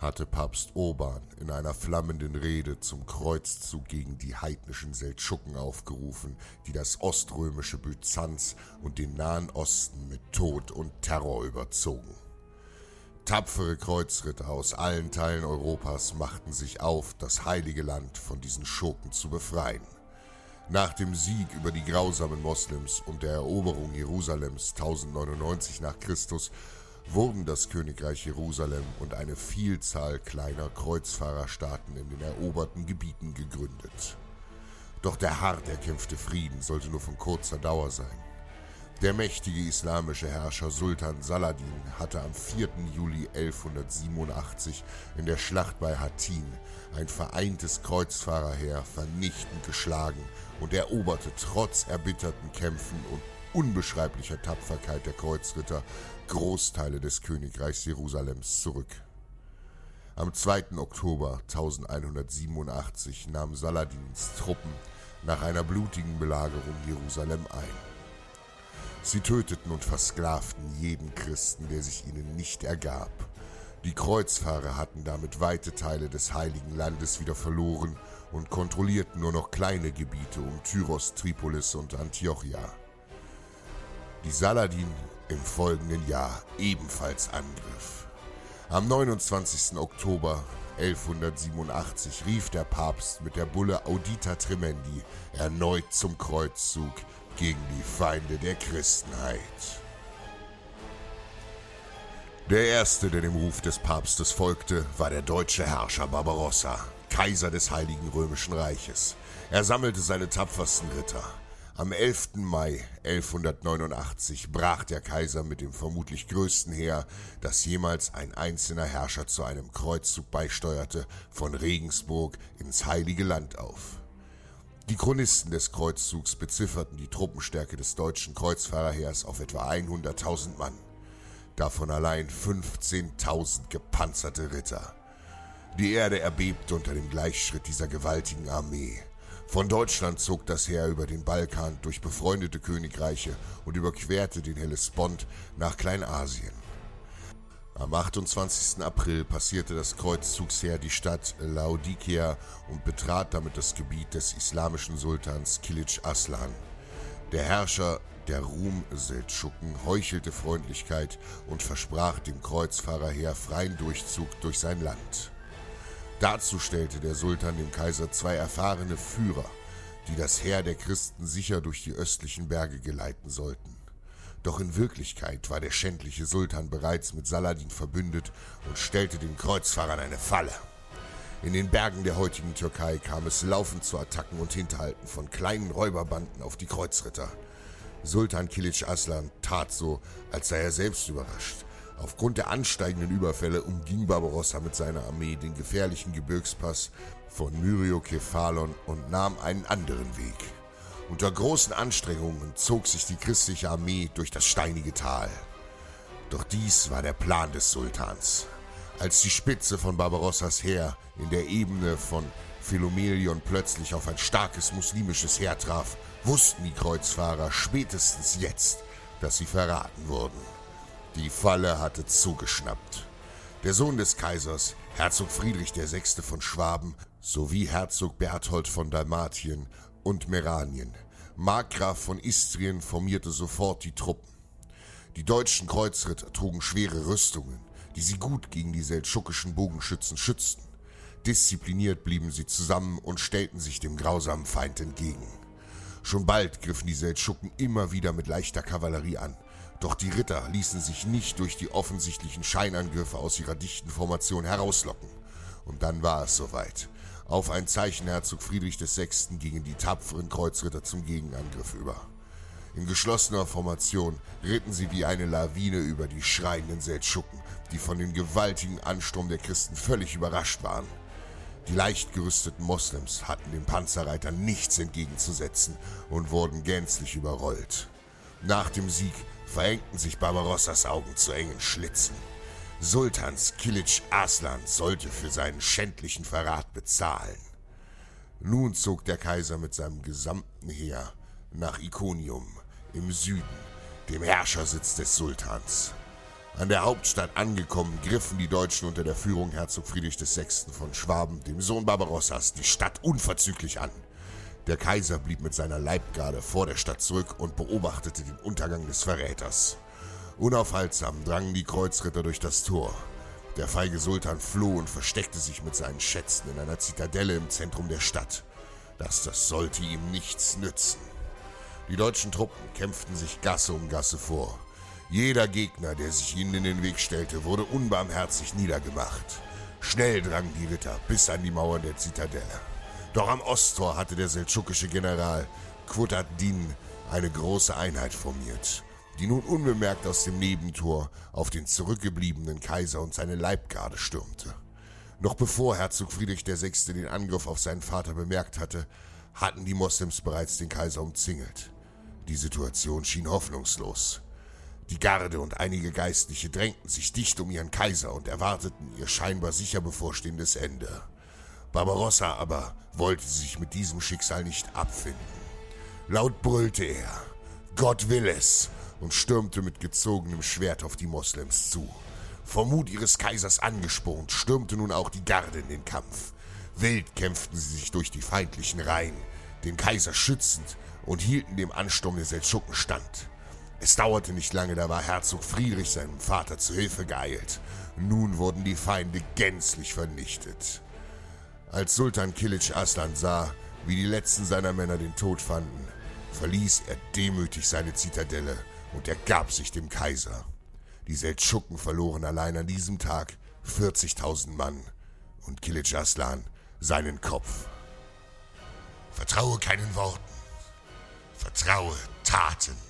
hatte Papst Urban in einer flammenden Rede zum Kreuzzug gegen die heidnischen Seldschuken aufgerufen, die das oströmische Byzanz und den Nahen Osten mit Tod und Terror überzogen. Tapfere Kreuzritter aus allen Teilen Europas machten sich auf, das heilige Land von diesen Schurken zu befreien. Nach dem Sieg über die grausamen Moslems und der Eroberung Jerusalems 1099 nach Christus wurden das Königreich Jerusalem und eine Vielzahl kleiner Kreuzfahrerstaaten in den eroberten Gebieten gegründet. Doch der hart erkämpfte Frieden sollte nur von kurzer Dauer sein. Der mächtige islamische Herrscher Sultan Saladin hatte am 4. Juli 1187 in der Schlacht bei Hattin ein vereintes Kreuzfahrerheer vernichtend geschlagen und eroberte trotz erbitterten Kämpfen und unbeschreiblicher Tapferkeit der Kreuzritter Großteile des Königreichs Jerusalems zurück. Am 2. Oktober 1187 nahmen Saladins Truppen nach einer blutigen Belagerung Jerusalem ein. Sie töteten und versklavten jeden Christen, der sich ihnen nicht ergab. Die Kreuzfahrer hatten damit weite Teile des heiligen Landes wieder verloren und kontrollierten nur noch kleine Gebiete um Tyros, Tripolis und Antiochia. Die Saladin im folgenden Jahr ebenfalls angriff. Am 29. Oktober 1187 rief der Papst mit der Bulle Audita Tremendi erneut zum Kreuzzug gegen die Feinde der Christenheit. Der erste, der dem Ruf des Papstes folgte, war der deutsche Herrscher Barbarossa, Kaiser des Heiligen Römischen Reiches. Er sammelte seine tapfersten Ritter. Am 11. Mai 1189 brach der Kaiser mit dem vermutlich größten Heer, das jemals ein einzelner Herrscher zu einem Kreuzzug beisteuerte, von Regensburg ins Heilige Land auf. Die Chronisten des Kreuzzugs bezifferten die Truppenstärke des deutschen Kreuzfahrerheers auf etwa 100.000 Mann. Davon allein 15.000 gepanzerte Ritter. Die Erde erbebte unter dem Gleichschritt dieser gewaltigen Armee. Von Deutschland zog das Heer über den Balkan durch befreundete Königreiche und überquerte den Hellespont nach Kleinasien. Am 28. April passierte das Kreuzzugsheer die Stadt Laodikea und betrat damit das Gebiet des islamischen Sultans Kilic Aslan. Der Herrscher der Rum-Seldschuken heuchelte Freundlichkeit und versprach dem Kreuzfahrerheer freien Durchzug durch sein Land. Dazu stellte der Sultan dem Kaiser zwei erfahrene Führer, die das Heer der Christen sicher durch die östlichen Berge geleiten sollten. Doch in Wirklichkeit war der schändliche Sultan bereits mit Saladin verbündet und stellte den Kreuzfahrern eine Falle. In den Bergen der heutigen Türkei kam es laufend zu Attacken und Hinterhalten von kleinen Räuberbanden auf die Kreuzritter. Sultan Kilic Aslan tat so, als sei er selbst überrascht. Aufgrund der ansteigenden Überfälle umging Barbarossa mit seiner Armee den gefährlichen Gebirgspass von Myriokephalon und nahm einen anderen Weg. Unter großen Anstrengungen zog sich die christliche Armee durch das steinige Tal. Doch dies war der Plan des Sultans. Als die Spitze von Barbarossas Heer in der Ebene von Philomelion plötzlich auf ein starkes muslimisches Heer traf, wussten die Kreuzfahrer spätestens jetzt, dass sie verraten wurden. Die Falle hatte zugeschnappt. Der Sohn des Kaisers, Herzog Friedrich VI. von Schwaben, sowie Herzog Berthold von Dalmatien und Meranien, Markgraf von Istrien formierte sofort die Truppen. Die deutschen Kreuzritter trugen schwere Rüstungen, die sie gut gegen die seldschukischen Bogenschützen schützten. Diszipliniert blieben sie zusammen und stellten sich dem grausamen Feind entgegen. Schon bald griffen die Seldschuken immer wieder mit leichter Kavallerie an, doch die Ritter ließen sich nicht durch die offensichtlichen Scheinangriffe aus ihrer dichten Formation herauslocken. Und dann war es soweit. Auf ein Zeichen Herzog Friedrich VI. gingen die tapferen Kreuzritter zum Gegenangriff über. In geschlossener Formation ritten sie wie eine Lawine über die schreienden Seldschuken, die von dem gewaltigen Ansturm der Christen völlig überrascht waren. Die leicht gerüsteten Moslems hatten den Panzerreitern nichts entgegenzusetzen und wurden gänzlich überrollt. Nach dem Sieg verengten sich Barbarossas Augen zu engen Schlitzen. Sultans Kilic Arslan sollte für seinen schändlichen Verrat bezahlen. Nun zog der Kaiser mit seinem gesamten Heer nach Iconium im Süden, dem Herrschersitz des Sultans. An der Hauptstadt angekommen, griffen die Deutschen unter der Führung Herzog Friedrich VI. von Schwaben, dem Sohn Barbarossas, die Stadt unverzüglich an. Der Kaiser blieb mit seiner Leibgarde vor der Stadt zurück und beobachtete den Untergang des Verräters. Unaufhaltsam drangen die Kreuzritter durch das Tor. Der feige Sultan floh und versteckte sich mit seinen Schätzen in einer Zitadelle im Zentrum der Stadt. Dass das sollte ihm nichts nützen. Die deutschen Truppen kämpften sich Gasse um Gasse vor. Jeder Gegner, der sich ihnen in den Weg stellte, wurde unbarmherzig niedergemacht. Schnell drangen die Ritter bis an die Mauern der Zitadelle. Doch am Osttor hatte der seldschukische General Qut ad-Din eine große Einheit formiert, die nun unbemerkt aus dem Nebentor auf den zurückgebliebenen Kaiser und seine Leibgarde stürmte. Noch bevor Herzog Friedrich VI. den Angriff auf seinen Vater bemerkt hatte, hatten die Moslems bereits den Kaiser umzingelt. Die Situation schien hoffnungslos. Die Garde und einige Geistliche drängten sich dicht um ihren Kaiser und erwarteten ihr scheinbar sicher bevorstehendes Ende. Barbarossa aber wollte sich mit diesem Schicksal nicht abfinden. Laut brüllte er, Gott will es, und stürmte mit gezogenem Schwert auf die Moslems zu. Vor Mut ihres Kaisers angespornt, stürmte nun auch die Garde in den Kampf. Wild kämpften sie sich durch die feindlichen Reihen, den Kaiser schützend und hielten dem Ansturm der Seldschuken stand. Es dauerte nicht lange, da war Herzog Friedrich seinem Vater zu Hilfe geeilt. Nun wurden die Feinde gänzlich vernichtet. Als Sultan Kilic Aslan sah, wie die letzten seiner Männer den Tod fanden, verließ er demütig seine Zitadelle und ergab sich dem Kaiser. Die Seldschuken verloren allein an diesem Tag 40.000 Mann und Kilic Aslan seinen Kopf. Vertraue keinen Worten, vertraue Taten.